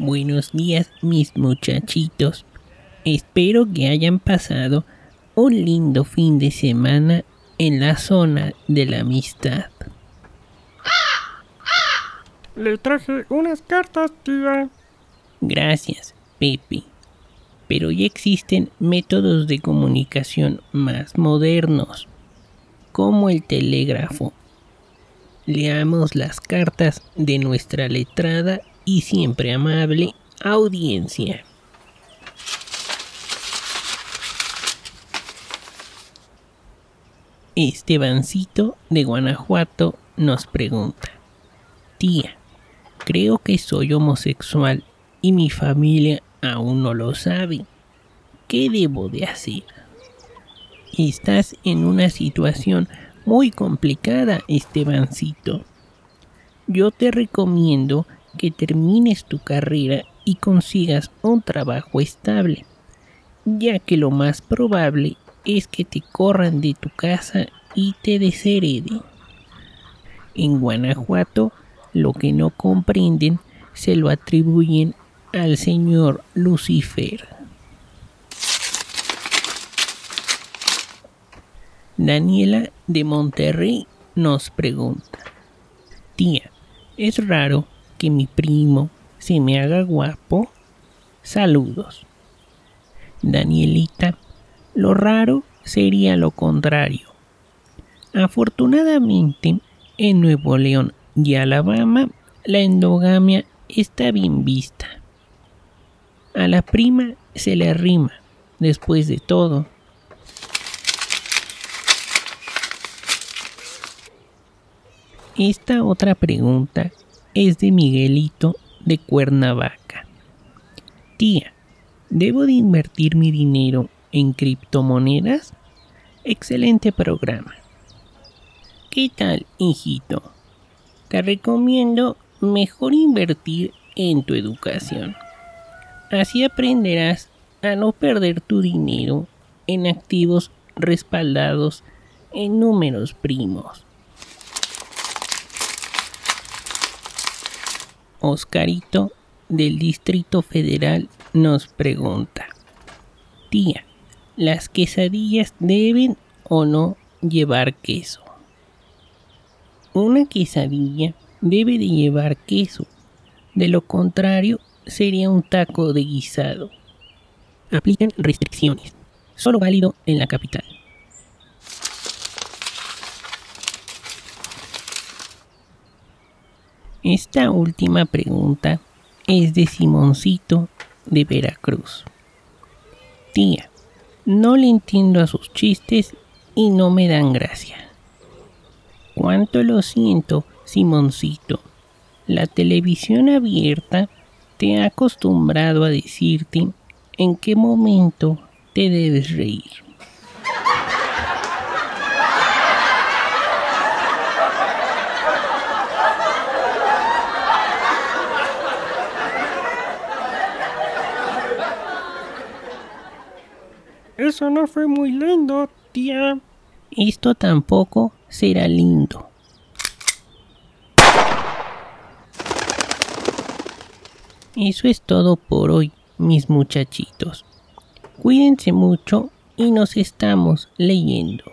Buenos días, mis muchachitos. Espero que hayan pasado un lindo fin de semana en la zona de la amistad. Le traje unas cartas, tía. Gracias, Pepe. Pero ya existen métodos de comunicación más modernos, como el telégrafo. Leamos las cartas de nuestra letrada y siempre amable audiencia. Estebancito de Guanajuato nos pregunta, tía, creo que soy homosexual y mi familia aún no lo sabe. ¿Qué debo de hacer? Estás en una situación muy complicada, Estebancito. Yo te recomiendo que termines tu carrera y consigas un trabajo estable, ya que lo más probable es que te corran de tu casa y te deshereden. En Guanajuato, lo que no comprenden se lo atribuyen al señor Lucifer. Daniela de Monterrey nos pregunta, tía, ¿es raro que mi primo se me haga guapo? Saludos. Danielita, lo raro sería lo contrario. Afortunadamente, en Nuevo León y Alabama, la endogamia está bien vista. A la prima se le arrima, después de todo. Esta otra pregunta es de Miguelito de Cuernavaca. Tía, ¿debo de invertir mi dinero en criptomonedas? Excelente programa. ¿Qué tal, hijito? Te recomiendo mejor invertir en tu educación. Así aprenderás a no perder tu dinero en activos respaldados en números primos. Oscarito del Distrito Federal nos pregunta, tía, ¿las quesadillas deben o no llevar queso? Una quesadilla debe de llevar queso, de lo contrario sería un taco de guisado. Aplican restricciones, solo válido en la capital. Esta última pregunta es de Simoncito de Veracruz. Tía, no le entiendo a sus chistes y no me dan gracia. Cuánto lo siento, Simoncito. La televisión abierta te ha acostumbrado a decirte en qué momento te debes reír. Eso no fue muy lindo, tía. Esto tampoco será lindo. Eso es todo por hoy, mis muchachitos. Cuídense mucho y nos estamos leyendo.